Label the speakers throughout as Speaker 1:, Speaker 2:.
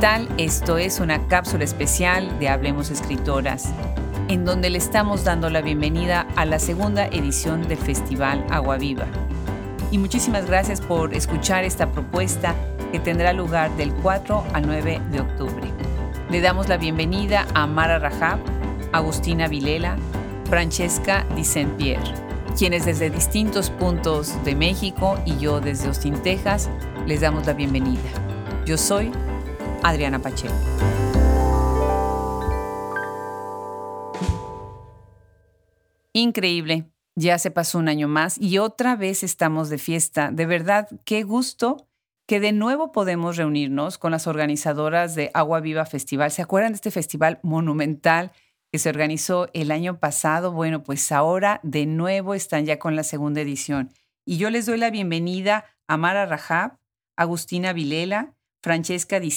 Speaker 1: tal? Esto es una cápsula especial de Hablemos Escritoras, en donde le estamos dando la bienvenida a la segunda edición del Festival Agua Viva. Y muchísimas gracias por escuchar esta propuesta que tendrá lugar del 4 al 9 de octubre. Le damos la bienvenida a Mara Rajab, Agustina Vilela, Francesca Di Saint-Pierre, quienes desde distintos puntos de México y yo desde Austin, Texas, les damos la bienvenida. Yo soy Adriana Pacheco. Increíble, ya se pasó un año más y otra vez estamos de fiesta. De verdad, qué gusto que de nuevo podemos reunirnos con las organizadoras de Agua Viva Festival. ¿Se acuerdan de este festival monumental que se organizó el año pasado? Bueno, pues ahora de nuevo están ya con la segunda edición. Y yo les doy la bienvenida a Mara Rajab, Agustina Vilela, Francesca Di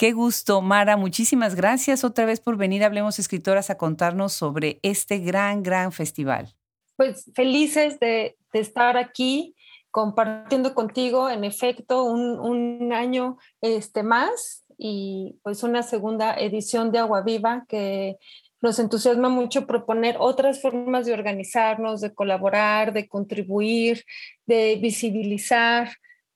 Speaker 1: Qué gusto, Mara. Muchísimas gracias otra vez por venir Hablemos Escritoras a contarnos sobre este gran, gran festival.
Speaker 2: Pues felices de, estar aquí compartiendo contigo, en efecto, un, año este, más y pues una segunda edición de Agua Viva que nos entusiasma mucho proponer otras formas de organizarnos, de colaborar, de contribuir, de visibilizar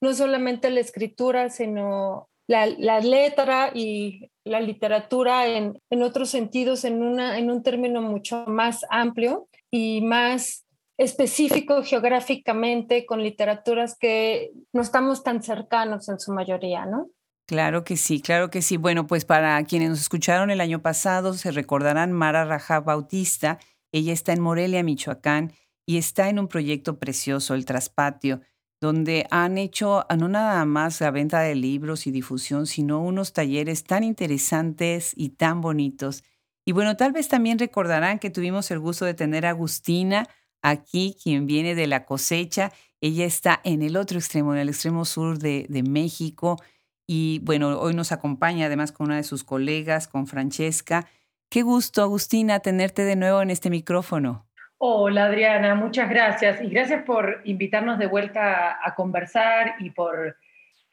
Speaker 2: no solamente la escritura, sino la, letra y la literatura en, otros sentidos, en, una, en un término mucho más amplio y más específico geográficamente con literaturas que no estamos tan cercanos en su mayoría, ¿no?
Speaker 1: Claro que sí, claro que sí. Bueno, pues para quienes nos escucharon el año pasado, se recordarán Mara Raja Bautista. Ella está en Morelia, Michoacán, y está en un proyecto precioso, El Traspatio, donde han hecho no nada más la venta de libros y difusión, sino unos talleres tan interesantes y tan bonitos. Y bueno, tal vez también recordarán que tuvimos el gusto de tener a Agustina aquí, quien viene de la cosecha. Ella está en el otro extremo, en el extremo sur de, México. Y bueno, hoy nos acompaña además con una de sus colegas, con Francesca. Qué gusto, Agustina, tenerte de nuevo en este micrófono.
Speaker 3: Hola Adriana, muchas gracias y gracias por invitarnos de vuelta a conversar y por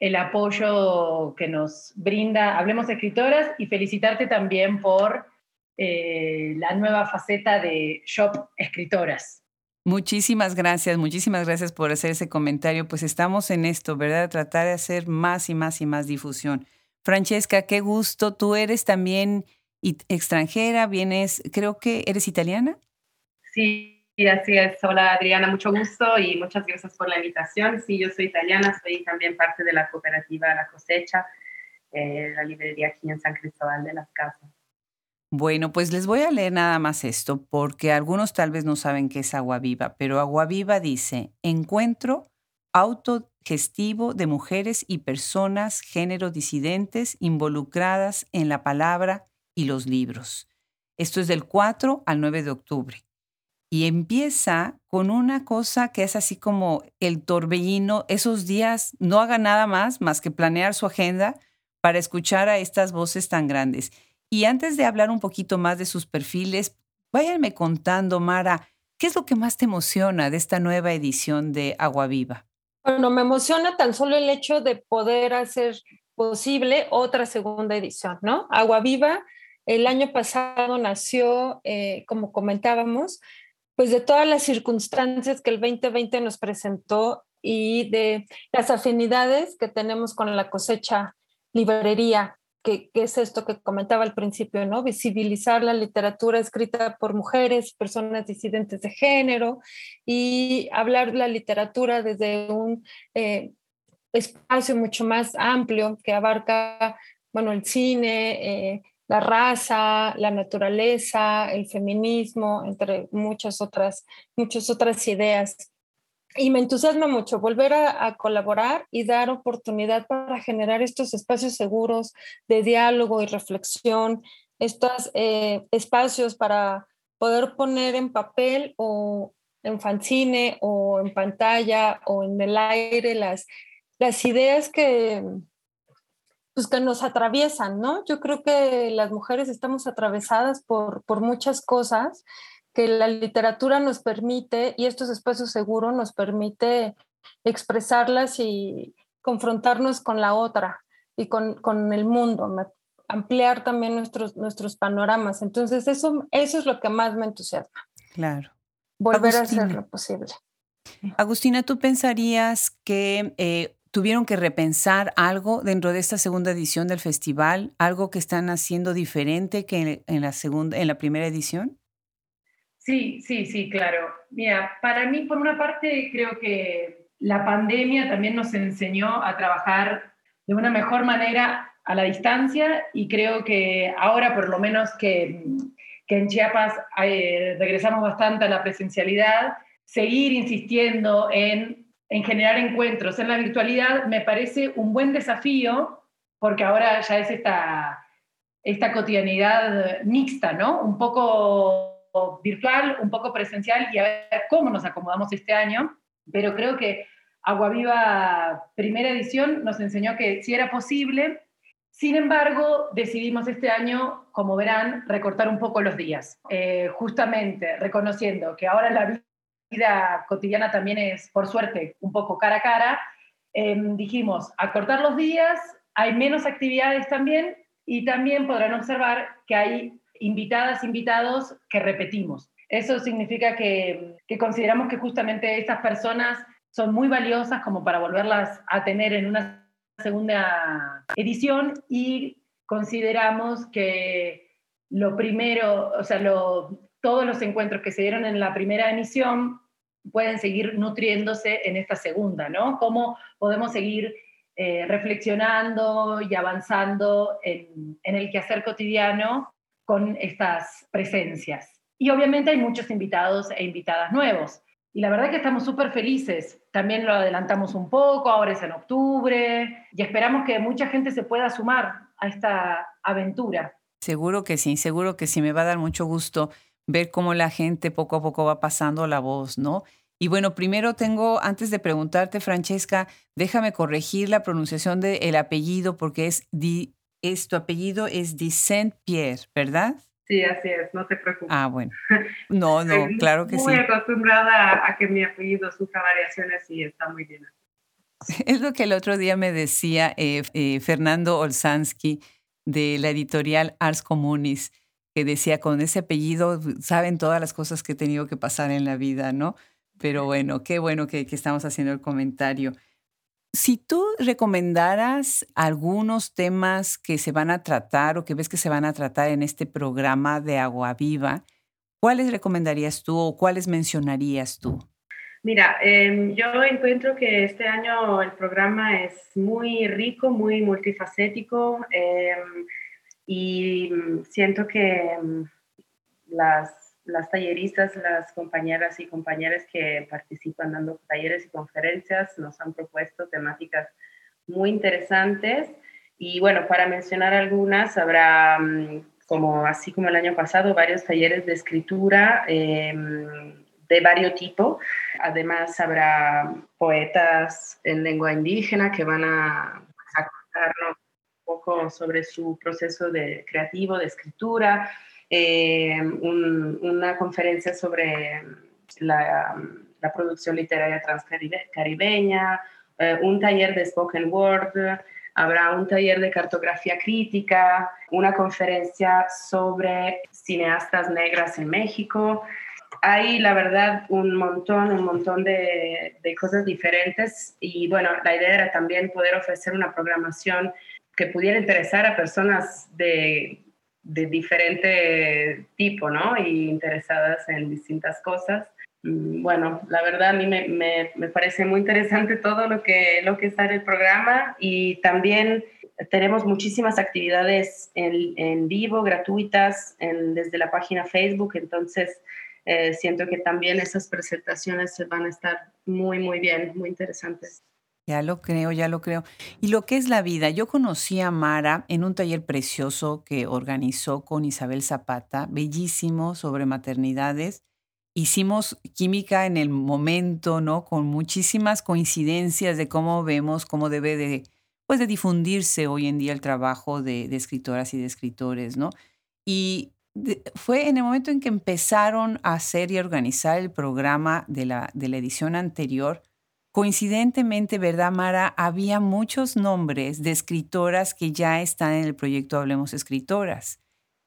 Speaker 3: el apoyo que nos brinda Hablemos Escritoras y felicitarte también por eh, la nueva faceta de Shop Escritoras.
Speaker 1: Muchísimas gracias, muchísimas gracias por hacer ese comentario. Pues estamos en esto, ¿verdad? Tratar de hacer más y más y más difusión. Francesca, qué gusto. Tú eres también extranjera, vienes, creo que eres italiana.
Speaker 4: Sí, así es. Hola Adriana, mucho gusto y muchas gracias por la invitación. Sí, yo soy italiana, soy también parte de la cooperativa La Cosecha, eh, la librería aquí en San Cristóbal de las Casas.
Speaker 1: Bueno, pues les voy a leer nada más esto, porque algunos tal vez no saben qué es Agua Viva, pero Agua Viva dice, encuentro autogestivo de mujeres y personas género disidentes involucradas en la palabra y los libros. Esto es del 4 al 9 de octubre y empieza con una cosa que es así como el torbellino, esos días no haga nada más más que planear su agenda para escuchar a estas voces tan grandes. Y antes de hablar un poquito más de sus perfiles, váyanme contando, Mara, ¿qué es lo que más te emociona de esta nueva edición de Agua Viva?
Speaker 2: Bueno, me emociona tan solo el hecho de poder hacer posible otra segunda edición, ¿no? Agua Viva el año pasado nació, eh, como comentábamos, pues de todas las circunstancias que el 2020 nos presentó y de las afinidades que tenemos con la cosecha librería, que, es esto que comentaba al principio, ¿no? Visibilizar la literatura escrita por mujeres, personas disidentes de género y hablar la literatura desde un eh, espacio mucho más amplio que abarca, bueno, el cine, eh, la raza, la naturaleza, el feminismo, entre muchas otras, muchas otras ideas. Y me entusiasma mucho volver a, colaborar y dar oportunidad para generar estos espacios seguros de diálogo y reflexión, estos eh, espacios para poder poner en papel o en fanzine o en pantalla o en el aire las, las ideas que, pues que nos atraviesan, ¿no? Yo creo que las mujeres estamos atravesadas por, por muchas cosas que la literatura nos permite y estos espacios seguros nos permite expresarlas y confrontarnos con la otra. y con, con el mundo, ampliar también nuestros, nuestros panoramas. Entonces, eso, eso es lo que más me entusiasma.
Speaker 1: Claro.
Speaker 2: Volver a hacer lo posible.
Speaker 1: Agustina, ¿tú pensarías que eh, tuvieron que repensar algo dentro de esta segunda edición del festival? ¿Algo que están haciendo diferente que en la, segunda, en la primera edición?
Speaker 3: Sí, sí, sí, claro. Mira, para mí, por una parte, creo que la pandemia también nos enseñó a trabajar de una mejor manera a la distancia y creo que ahora, por lo menos que, que en Chiapas eh, regresamos bastante a la presencialidad, seguir insistiendo en, en generar encuentros en la virtualidad me parece un buen desafío porque ahora ya es esta, esta cotidianidad mixta, ¿no? Un poco virtual, un poco presencial y a ver cómo nos acomodamos este año, pero creo que Agua Viva primera edición nos enseñó que si era posible, sin embargo, decidimos este año, como verán, recortar un poco los días, eh, justamente reconociendo que ahora la vida cotidiana también es, por suerte, un poco cara a cara. Em, dijimos, acortar los días, hay menos actividades también y también podrán observar que hay invitadas, invitados que repetimos. Eso significa que, que consideramos que justamente estas personas son muy valiosas como para volverlas a tener en una segunda edición y consideramos que lo primero, o sea, todos los encuentros que se dieron en la primera emisión pueden seguir nutriéndose en esta segunda, ¿no? Cómo podemos seguir eh, reflexionando y avanzando en, en el quehacer cotidiano con estas presencias. Y obviamente hay muchos invitados e invitadas nuevos. Y la verdad que estamos súper felices. También lo adelantamos un poco, ahora es en octubre, y esperamos que mucha gente se pueda sumar a esta aventura.
Speaker 1: Seguro que sí, seguro que sí, me va a dar mucho gusto ver cómo la gente poco a poco va pasando la voz, ¿no? Y bueno, primero tengo, antes de preguntarte, Francesca, déjame corregir la pronunciación del apellido porque es, di, es tu apellido es Di Saint-Pierre, ¿verdad?
Speaker 4: Sí, así es, no te preocupes.
Speaker 1: Ah, bueno. No, no, claro que
Speaker 4: sí.
Speaker 1: Muy
Speaker 4: acostumbrada a que mi apellido sufra variaciones y está muy bien.
Speaker 1: Es lo que el otro día me decía eh, eh, Fernando Olsansky de la editorial Ars Communis, que decía, con ese apellido saben todas las cosas que he tenido que pasar en la vida, ¿no? Pero bueno, qué bueno que, que estamos haciendo el comentario. Si tú recomendaras algunos temas que se van a tratar o que ves que se van a tratar en este programa de Agua Viva, ¿cuáles recomendarías tú o cuáles mencionarías tú?
Speaker 4: Mira, em, yo encuentro que este año el programa es muy rico, muy multifacético em, y siento que em, las las talleristas, las compañeras y compañeros que participan dando talleres y conferencias nos han propuesto temáticas muy interesantes. Y bueno, para mencionar algunas, habrá, mm, como así como el año pasado, varios talleres de escritura em, de varios tipos. Además, habrá poetas en lengua indígena que van a, contarnos un sobre su proceso de creativo, de escritura eh, una conferencia sobre la, producción literaria transcaribeña, eh, un taller de spoken word, habrá un taller de cartografía crítica, una conferencia sobre cineastas negras en México. Hay, la verdad, un montón, un montón de, cosas diferentes y bueno, la idea era también poder ofrecer una programación que pudiera interesar a personas de de diferente tipo, ¿no? Y interesadas en distintas cosas. Mm, bueno, la verdad a mí me, me, parece muy interesante todo lo que, lo que está en el programa y también tenemos muchísimas actividades en, en vivo, gratuitas, desde la página Facebook, entonces eh, siento que también esas presentaciones van a estar muy, muy bien, muy interesantes.
Speaker 1: Ya lo creo, ya lo creo. Y lo que es la vida, yo conocí a Mara en un taller precioso que organizó con Isabel Zapata, bellísimo, sobre maternidades. Hicimos química en el momento, ¿no? Con muchísimas coincidencias de cómo vemos, cómo debe de, pues de difundirse hoy en día el trabajo de, escritoras y de escritores, ¿no? Y fue en el momento en que empezaron a hacer y organizar el programa de la, de la edición anterior, Coincidentemente, ¿verdad, Mara? Había muchos nombres de escritoras que ya están en el proyecto Hablemos Escritoras.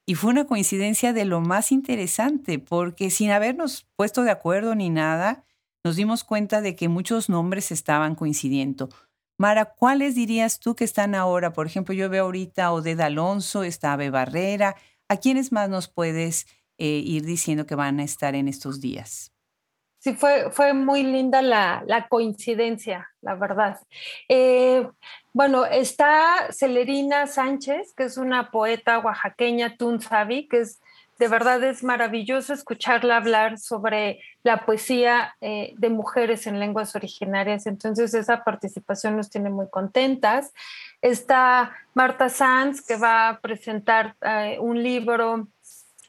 Speaker 1: Y fue una coincidencia de lo más interesante, porque sin habernos puesto de acuerdo ni nada, nos dimos cuenta de que muchos nombres estaban coincidiendo. Mara, ¿cuáles dirías tú que están ahora? Por ejemplo, yo veo ahorita a Odeda Alonso, está Ave Barrera. ¿A quiénes más nos puedes eh, ir diciendo que van a estar en estos días?
Speaker 2: Sí fue, fue muy linda la, coincidencia, la verdad. Eh, bueno, está Celerina Sánchez, que es una poeta oaxaqueña, Tunzavi, que es de verdad es maravilloso escucharla hablar sobre la poesía eh, de mujeres en lenguas originarias. Entonces esa participación nos tiene muy contentas. Está Marta Sanz, que va a presentar eh, un libro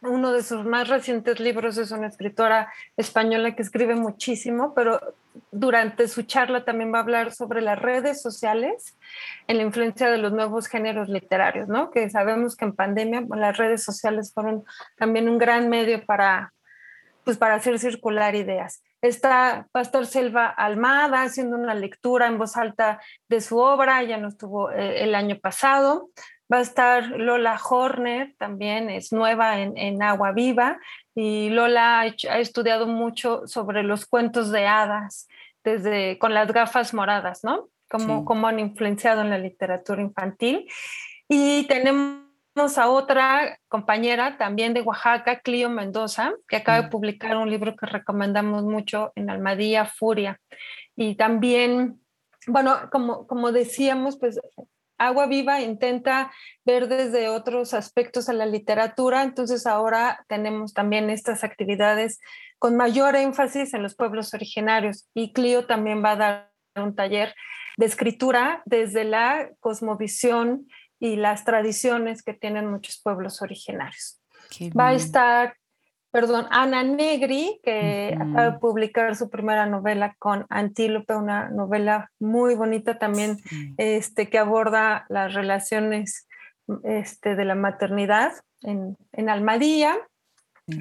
Speaker 2: uno de sus más recientes libros es una escritora española que escribe muchísimo, pero durante su charla también va a hablar sobre las redes sociales en la influencia de los nuevos géneros literarios, ¿no? Que sabemos que en pandemia las redes sociales fueron también un gran medio para, pues, para hacer circular ideas. Está Pastor Selva Almada haciendo una lectura en voz alta de su obra, ya no estuvo eh, el año pasado. Va a estar Lola Horner, también es nueva en, Agua Viva, y Lola ha, estudiado mucho sobre los cuentos de hadas, desde con las gafas moradas, ¿no? Cómo, han influenciado en la literatura infantil. Y tenemos a otra compañera también de Oaxaca, Clio Mendoza, que acaba de mm. publicar un libro que recomendamos mucho en Almadía, Furia. Y también, bueno, como, como decíamos, pues Agua Viva intenta ver desde otros aspectos a la literatura, entonces ahora tenemos también estas actividades con mayor énfasis en los pueblos originarios y Clio también va a dar un taller de escritura desde la cosmovisión y las tradiciones que tienen muchos pueblos originarios. Va a estar perdón, Ana Negri, que acaba de publicar su primera novela con Antílope, una novela muy bonita también, este, que aborda las relaciones este, de la maternidad en, en Almadía.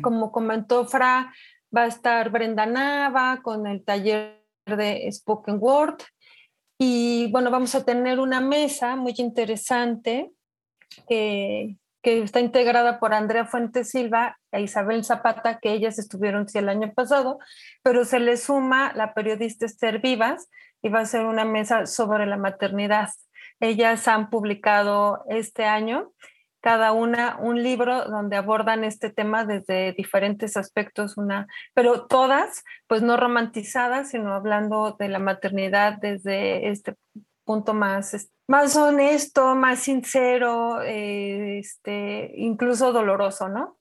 Speaker 2: Como comentó Fra, va a estar Brenda Nava con el taller de Spoken Word. Y bueno, vamos a tener una mesa muy interesante que que está integrada por Andrea Fuentes Silva e Isabel Zapata, que ellas estuvieron sí el año pasado, pero se le suma la periodista Esther Vivas y va a ser una mesa sobre la maternidad. Ellas han publicado este año cada una un libro donde abordan este tema desde diferentes aspectos, una, pero todas, pues no romantizadas, sino hablando de la maternidad desde este punto más más honesto, más sincero, eh, este, incluso doloroso, ¿no?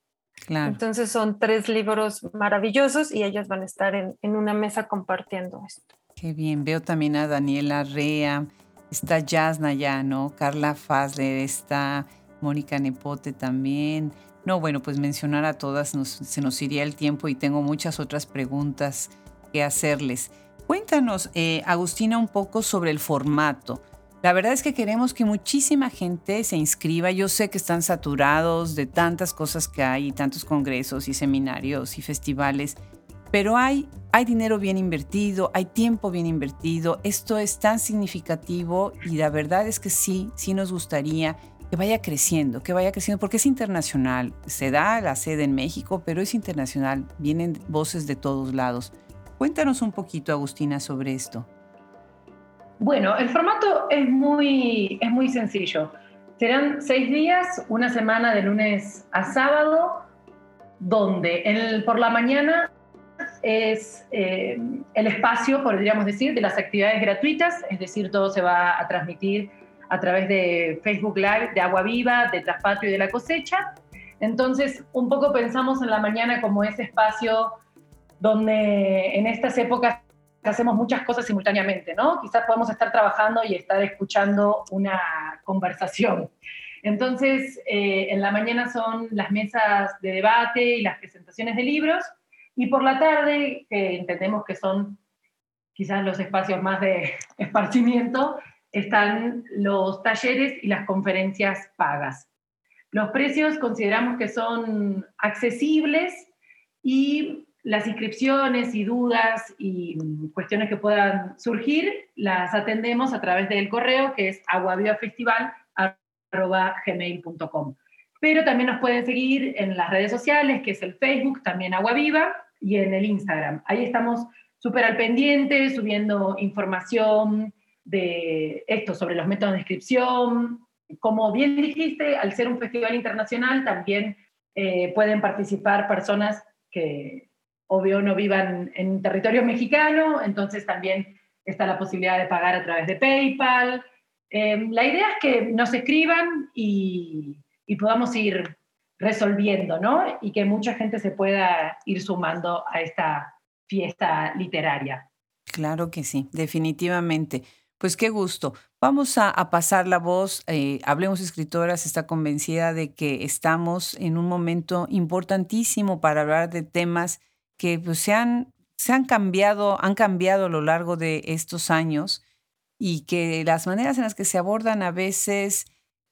Speaker 2: Claro. Entonces son tres libros maravillosos y ellas van a estar en, una mesa compartiendo esto.
Speaker 1: Qué bien, veo también a Daniela Rea, está Jasna ya, ¿no? Carla Fazler, está Mónica Nepote también. No, bueno, pues mencionar a todas se nos iría el tiempo y tengo muchas otras preguntas que hacerles. Cuéntanos, eh, Agustina, un poco sobre el formato. La verdad es que queremos que muchísima gente se inscriba. Yo sé que están saturados de tantas cosas que hay, tantos congresos y seminarios y festivales, pero hay, hay dinero bien invertido, hay tiempo bien invertido. Esto es tan significativo y la verdad es que sí, sí nos gustaría que vaya creciendo, que vaya creciendo, porque es internacional. Se da la sede en México, pero es internacional. Vienen voces de todos lados. Cuéntanos un poquito, Agustina, sobre esto.
Speaker 3: Bueno, el formato es muy, es muy sencillo. Serán seis días, una semana de lunes a sábado, donde por la mañana es eh, el espacio, podríamos decir, de las actividades gratuitas, es decir, todo se va a transmitir a través de Facebook Live de Agua Viva, de Traspatrio y de la cosecha. Entonces, un poco pensamos en la mañana como ese espacio donde en estas épocas hacemos muchas cosas simultáneamente, ¿no? Quizás podemos estar trabajando y estar escuchando una conversación. Entonces, eh, en la mañana son las mesas de debate y las presentaciones de libros, y por la tarde, que entendemos que son quizás los espacios más de esparcimiento, están los talleres y las conferencias pagas. Los precios consideramos que son accesibles y las inscripciones y dudas y cuestiones que puedan surgir las atendemos a través del correo que es aguavivafestival.gmail.com. Pero también nos pueden seguir en las redes sociales, que es el Facebook, también Agua Viva, y en el Instagram. Ahí estamos súper al pendiente, subiendo información de esto sobre los métodos de inscripción. Como bien dijiste, al ser un festival internacional, también eh, pueden participar personas que obvio no vivan en territorio mexicano, entonces también está la posibilidad de pagar a través de PayPal. Em, la idea es que nos escriban y, podamos ir resolviendo, ¿no? Y que mucha gente se pueda ir sumando a esta fiesta literaria.
Speaker 1: Claro que sí, definitivamente. Pues qué gusto. Vamos a, pasar la voz. Eh, Hablemos Escritoras está convencida de que estamos en un momento importantísimo para hablar de temas que pues, se, han, se han cambiado, han cambiado a lo largo de estos años y que las maneras en las que se abordan a veces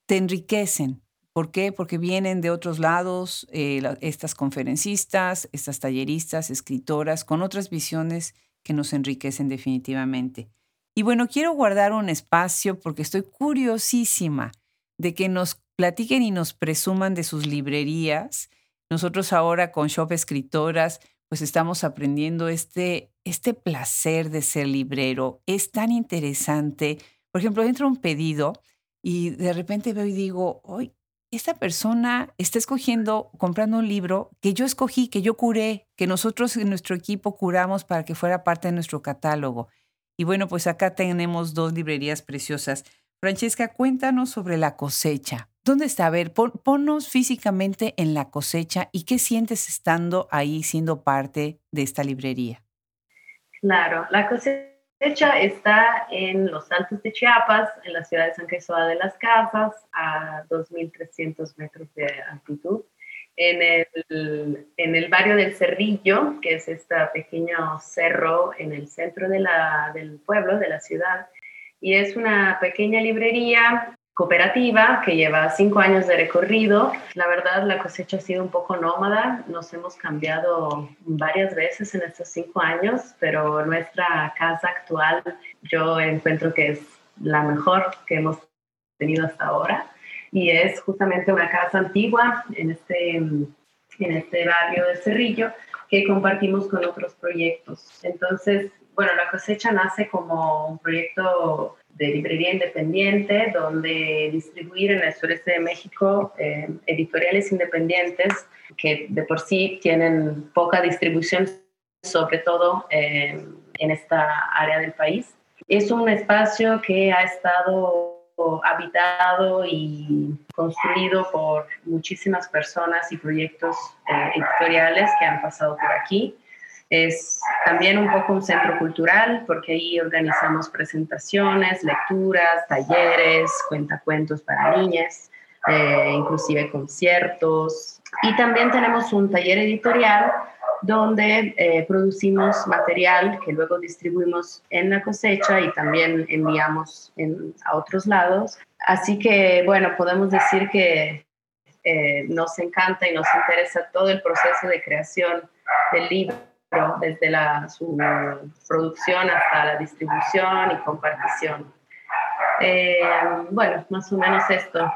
Speaker 1: te enriquecen. ¿Por qué? Porque vienen de otros lados eh, estas conferencistas, estas talleristas, escritoras, con otras visiones que nos enriquecen definitivamente. Y bueno, quiero guardar un espacio porque estoy curiosísima de que nos platiquen y nos presuman de sus librerías. Nosotros ahora con Shop Escritoras pues estamos aprendiendo este, este placer de ser librero. Es tan interesante. Por ejemplo, entra un pedido y de repente veo y digo, hoy esta persona está escogiendo, comprando un libro que yo escogí, que yo curé, que nosotros en nuestro equipo curamos para que fuera parte de nuestro catálogo. Y bueno, pues acá tenemos dos librerías preciosas. Francesca, cuéntanos sobre la cosecha. ¿Dónde está? A ver, ponnos físicamente en la cosecha y qué sientes estando ahí siendo parte de esta librería.
Speaker 4: Claro, la cosecha está en los Altos de Chiapas, en la ciudad de San Cristóbal de las Casas, a 2.300 metros de altitud, en el, en el, barrio del Cerrillo, que es este pequeño cerro en el centro de la, del pueblo, de la ciudad. Y es una pequeña librería cooperativa que lleva cinco años de recorrido. La verdad, la cosecha ha sido un poco nómada. Nos hemos cambiado varias veces en estos cinco años, pero nuestra casa actual yo encuentro que es la mejor que hemos tenido hasta ahora. Y es justamente una casa antigua en este, en este barrio de Cerrillo que compartimos con otros proyectos. Entonces, bueno, la cosecha nace como un proyecto de librería independiente, donde distribuir en el sureste de México eh, editoriales independientes que de por sí tienen poca distribución, sobre todo eh, en esta área del país. Es un espacio que ha estado habitado y construido por muchísimas personas y proyectos eh, editoriales que han pasado por aquí. Es también un poco un centro cultural porque ahí organizamos presentaciones, lecturas, talleres, cuentacuentos para niñas, eh, inclusive conciertos. Y también tenemos un taller editorial donde eh, producimos material que luego distribuimos en la cosecha y también enviamos a otros lados. Así que, bueno, podemos decir que eh, nos encanta y nos interesa todo el proceso de creación del libro desde la, su producción hasta la distribución y compartición. Eh, bueno, más o menos esto.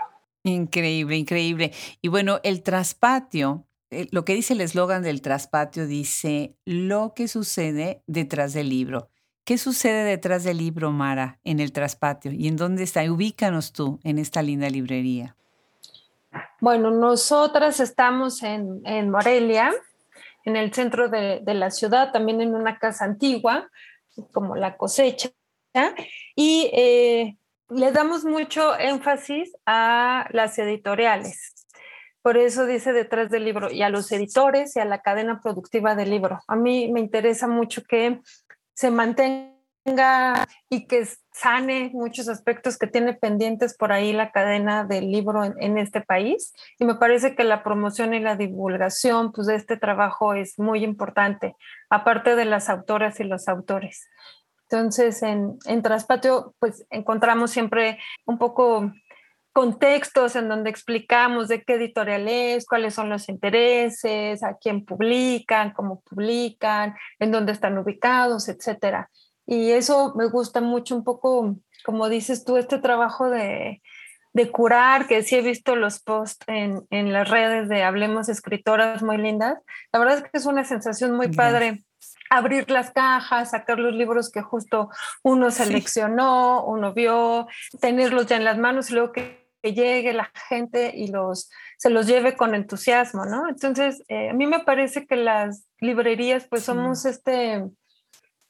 Speaker 1: Increíble, increíble. Y bueno, el traspatio, eh, lo que dice el eslogan del traspatio dice lo que sucede detrás del libro. ¿Qué sucede detrás del libro, Mara, en el traspatio? ¿Y en dónde está? Ubícanos tú en esta linda librería.
Speaker 2: Bueno, nosotras estamos en, en Morelia, en el centro de, la ciudad, también en una casa antigua, como la cosecha, y eh, le damos mucho énfasis a las editoriales. Por eso dice detrás del libro, y a los editores y a la cadena productiva del libro. A mí me interesa mucho que se mantenga y que sane muchos aspectos que tiene pendientes por ahí la cadena del libro en, este país. Y me parece que la promoción y la divulgación pues, de este trabajo es muy importante, aparte de las autoras y los autores. Entonces, en, en Traspatio, pues encontramos siempre un poco contextos en donde explicamos de qué editorial es, cuáles son los intereses, a quién publican, cómo publican, en dónde están ubicados, etcétera. Y eso me gusta mucho un poco, como dices tú, este trabajo de, de curar, que sí he visto los posts en, en, las redes de Hablemos Escritoras muy lindas. La verdad es que es una sensación muy padre abrir las cajas, sacar los libros que justo uno seleccionó, uno vio, tenerlos ya en las manos y luego que llegue la gente y los, se los lleve con entusiasmo, ¿no? Entonces, eh, a mí me parece que las librerías, pues somos este,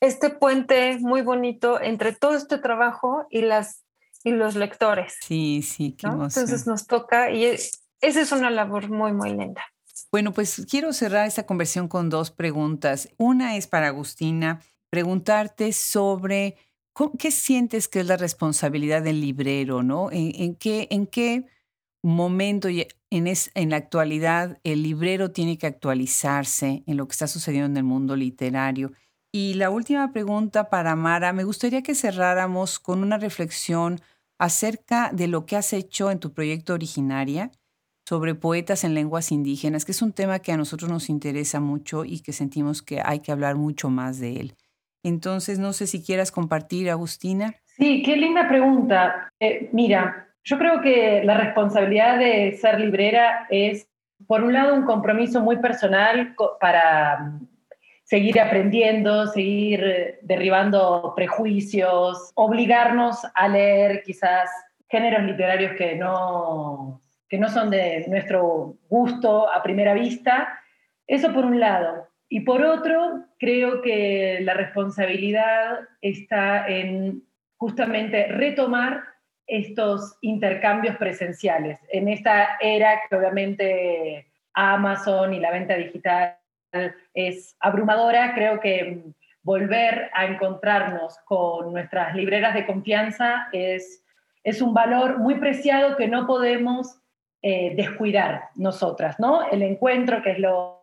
Speaker 2: este puente muy bonito entre todo este trabajo y, las, y los lectores.
Speaker 1: Sí, sí, qué
Speaker 2: Entonces nos toca y esa es una labor muy, muy linda.
Speaker 1: Bueno, pues quiero cerrar esta conversión con dos preguntas. Una es para Agustina, preguntarte sobre ¿Qué sientes que es la responsabilidad del librero, no? ¿En, qué, en qué momento en, es, en la actualidad el librero tiene que actualizarse en lo que está sucediendo en el mundo literario? Y la última pregunta para Mara, me gustaría que cerráramos con una reflexión acerca de lo que has hecho en tu proyecto originaria sobre poetas en lenguas indígenas, que es un tema que a nosotros nos interesa mucho y que sentimos que hay que hablar mucho más de él. Entonces, no sé si quieras compartir, Agustina.
Speaker 3: Sí, qué linda pregunta. Eh, mira, yo creo que la responsabilidad de ser librera es, por un lado, un compromiso muy personal para seguir aprendiendo, seguir eh, derribando prejuicios, obligarnos a leer quizás géneros literarios que no, que no son de nuestro gusto a primera vista. Eso por un lado. Y por otro, creo que la responsabilidad está en justamente retomar estos intercambios presenciales. En esta era que obviamente Amazon y la venta digital es abrumadora, creo que volver a encontrarnos con nuestras libreras de confianza es, es un valor muy preciado que no podemos eh, descuidar nosotras, ¿no? El encuentro, que es lo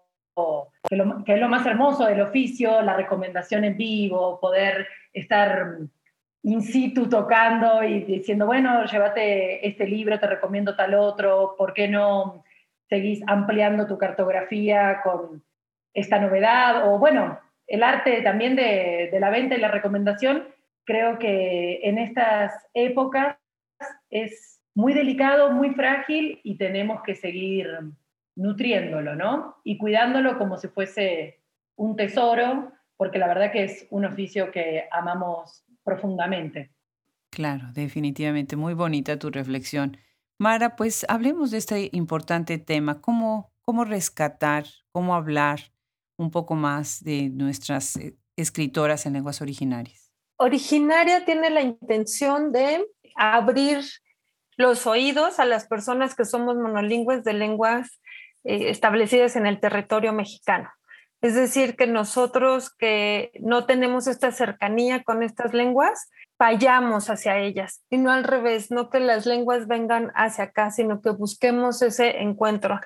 Speaker 3: que, es lo más hermoso del oficio, la recomendación en vivo, poder estar in situ tocando y diciendo, bueno, llévate este libro, te recomiendo tal otro, ¿por qué no seguís ampliando tu cartografía con esta novedad? O bueno, el arte también de, la venta y la recomendación, creo que en estas épocas es muy delicado, muy frágil y tenemos que seguir nutriéndolo, ¿no? Y cuidándolo como si fuese un tesoro, porque la verdad que es un oficio que amamos profundamente.
Speaker 1: Claro, definitivamente. Muy bonita tu reflexión. Mara, pues hablemos de este importante tema, cómo, cómo rescatar, cómo hablar un poco más de nuestras eh, escritoras en lenguas originarias.
Speaker 2: Originaria tiene la intención de abrir los oídos a las personas que somos monolingües de lenguas eh, establecidas en el territorio mexicano. Es decir, que nosotros que no tenemos esta cercanía con estas lenguas, vayamos hacia ellas y no al revés, no que las lenguas vengan hacia acá, sino que busquemos ese encuentro.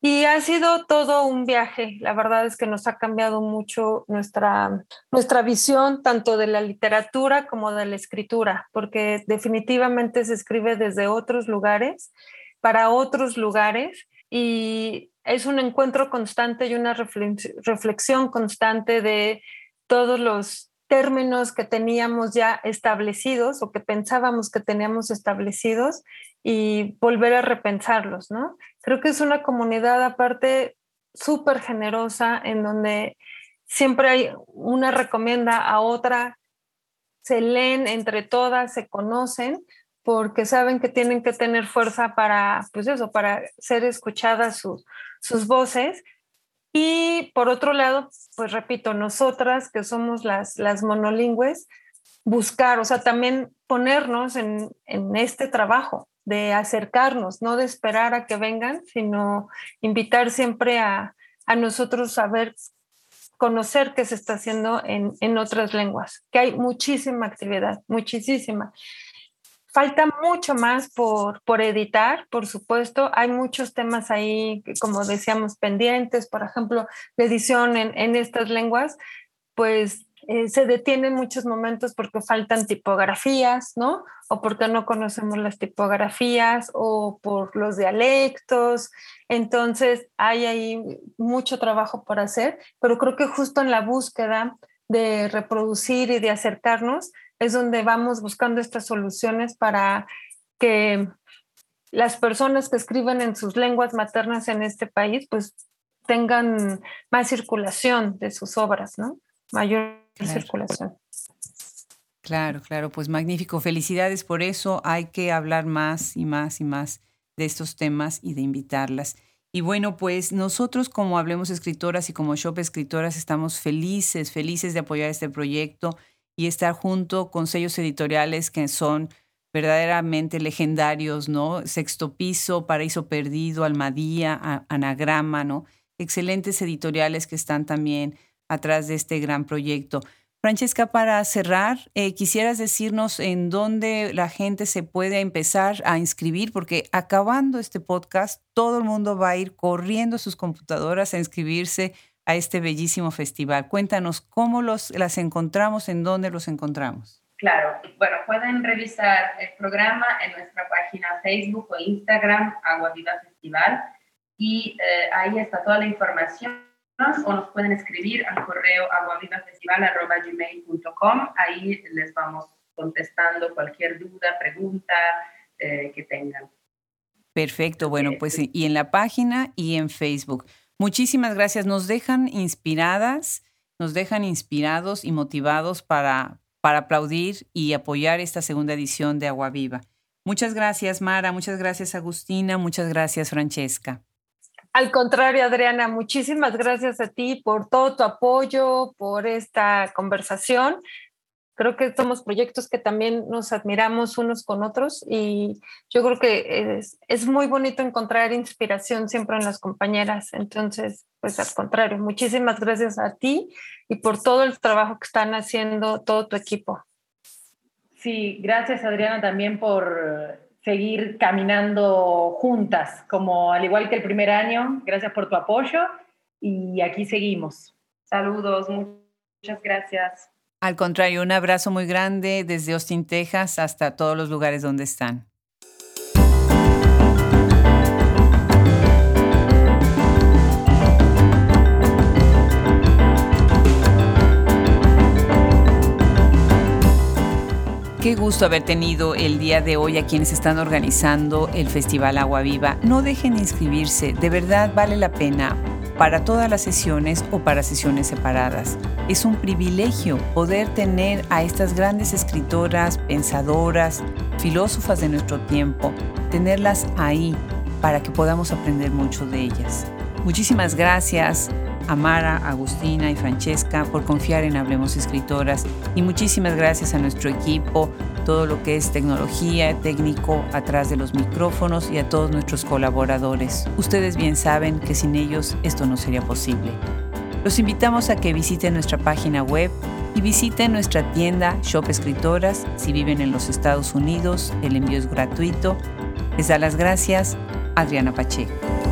Speaker 2: Y ha sido todo un viaje. La verdad es que nos ha cambiado mucho nuestra, nuestra visión tanto de la literatura como de la escritura, porque definitivamente se escribe desde otros lugares, para otros lugares, y es un encuentro constante y una reflexión constante de todos los términos que teníamos ya establecidos o que pensábamos que teníamos establecidos y volver a repensarlos, ¿no? Creo que es una comunidad aparte súper generosa en donde siempre hay una recomienda a otra, se leen entre todas, se conocen, porque saben que tienen que tener fuerza para, pues eso, para ser escuchadas sus voces. Y por otro lado, pues repito, nosotras que somos las, las monolingües, buscar, o sea, también ponernos en, en este trabajo de acercarnos, no de esperar a que vengan, sino invitar siempre a, a nosotros a ver, conocer qué se está haciendo en, en otras lenguas, que hay muchísima actividad, muchísima. Falta mucho más por, por editar, por supuesto. Hay muchos temas ahí, como decíamos, pendientes. Por ejemplo, la edición en, en estas lenguas, pues eh, se detiene en muchos momentos porque faltan tipografías, ¿no? O porque no conocemos las tipografías o por los dialectos. Entonces hay ahí mucho trabajo por hacer, pero creo que justo en la búsqueda de reproducir y de acercarnos es donde vamos buscando estas soluciones para que las personas que escriben en sus lenguas maternas en este país, pues tengan más circulación de sus obras, ¿no? Mayor circulación.
Speaker 1: Claro, claro, pues magnífico. Felicidades por eso. Hay que hablar más y más y más de estos temas y de invitarlas. Y bueno, pues nosotros como Hablemos Escritoras y como Shop Escritoras estamos felices, felices de apoyar este proyecto y estar junto con sellos editoriales que son verdaderamente legendarios, ¿no? Sexto Piso, Paraíso Perdido, Almadía, Anagrama, ¿no? Excelentes editoriales que están también atrás de este gran proyecto. Francesca, para cerrar, eh, quisieras decirnos en dónde la gente se puede empezar a inscribir, porque acabando este podcast, todo el mundo va a ir corriendo a sus computadoras a inscribirse a este bellísimo festival. Cuéntanos cómo los, las encontramos, en dónde los encontramos.
Speaker 4: Claro, bueno, pueden revisar el programa en nuestra página Facebook o Instagram, Agua Viva Festival, y eh, ahí está toda la información o nos pueden escribir al correo aguavivafestival.gmail.com. Ahí les vamos contestando cualquier duda, pregunta eh, que tengan.
Speaker 1: Perfecto, bueno, pues y en la página y en Facebook. Muchísimas gracias. Nos dejan inspiradas, nos dejan inspirados y motivados para, para aplaudir y apoyar esta segunda edición de Agua Viva. Muchas gracias, Mara. Muchas gracias, Agustina. Muchas gracias, Francesca.
Speaker 2: Al contrario, Adriana, muchísimas gracias a ti por todo tu apoyo, por esta conversación. Creo que somos proyectos que también nos admiramos unos con otros y yo creo que es, muy bonito encontrar inspiración siempre en las compañeras. Entonces, pues al contrario, muchísimas gracias a ti y por todo el trabajo que están haciendo todo tu equipo.
Speaker 3: Sí, gracias Adriana también por seguir caminando juntas, como al igual que el primer año. Gracias por tu apoyo y aquí seguimos.
Speaker 4: Saludos, muchas gracias.
Speaker 1: Al contrario, un abrazo muy grande desde Austin, Texas, hasta todos los lugares donde están. Qué gusto haber tenido el día de hoy a quienes están organizando el Festival Agua Viva. No dejen de inscribirse, de verdad vale la pena para todas las sesiones o para sesiones separadas. Es un privilegio poder tener a estas grandes escritoras, pensadoras, filósofas de nuestro tiempo, tenerlas ahí para que podamos aprender mucho de ellas. Muchísimas gracias a Mara, Agustina y Francesca por confiar en Hablemos Escritoras y muchísimas gracias a nuestro equipo, todo lo que es tecnología, técnico atrás de los micrófonos y a todos nuestros colaboradores. Ustedes bien saben que sin ellos esto no sería posible. Los invitamos a que visiten nuestra página web y visiten nuestra tienda Shop Escritoras. Si viven en los Estados Unidos, el envío es gratuito. Les da las gracias Adriana Pacheco.